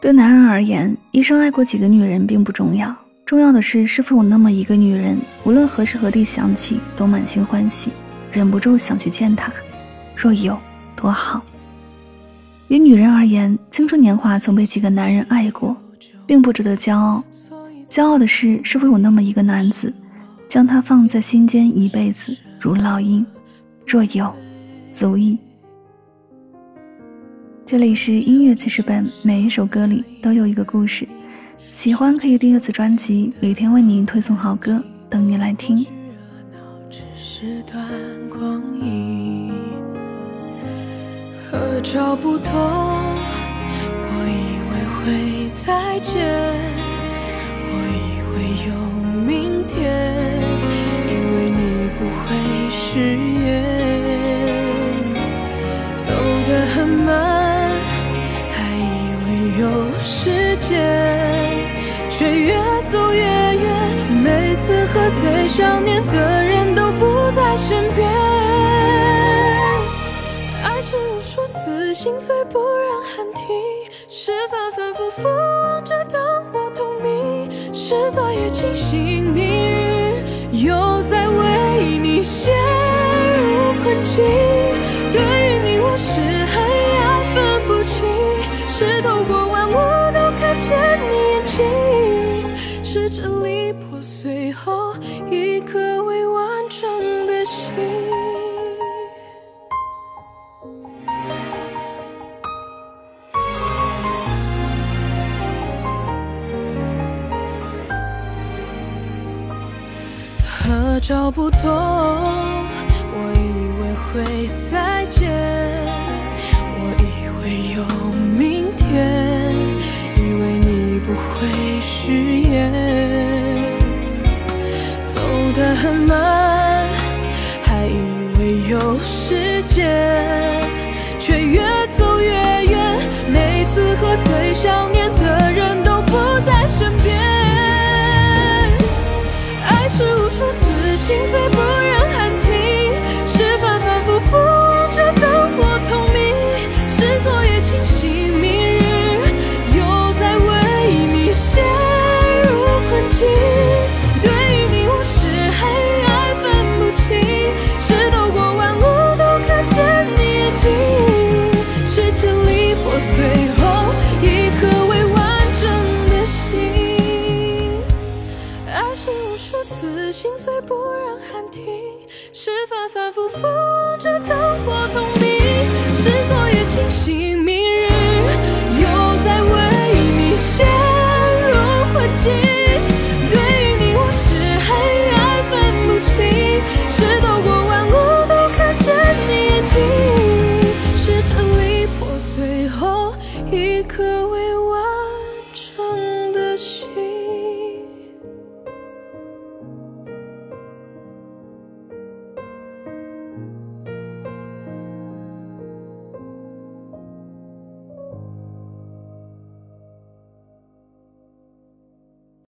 对男人而言，一生爱过几个女人并不重要，重要的是是否有那么一个女人，无论何时何地想起都满心欢喜，忍不住想去见她。若有，多好。于女人而言，青春年华曾被几个男人爱过，并不值得骄傲。骄傲的是，是否有那么一个男子，将她放在心间一辈子，如烙印。若有，足矣。这里是音乐记事本，每一首歌里都有一个故事。喜欢可以订阅此专辑，每天为您推送好歌，等你来听。何找不同？我以为会再见，我以为有明天，有时间，却越走越远。每次喝醉，想念的人都不在身边。爱是无数次心碎，不忍喊停，是反反复复望着灯火通明，是昨夜清醒，明日又在为你陷入困境。对是支离破碎后一颗未完成的心。合照不懂，时间却越走越远每次喝醉想是反反复复着灯火通明，是昨夜清醒，明日又在为你陷入困境。对于你，我是黑暗分不清，是透过万物都看见你眼睛，是支离破碎后一颗微。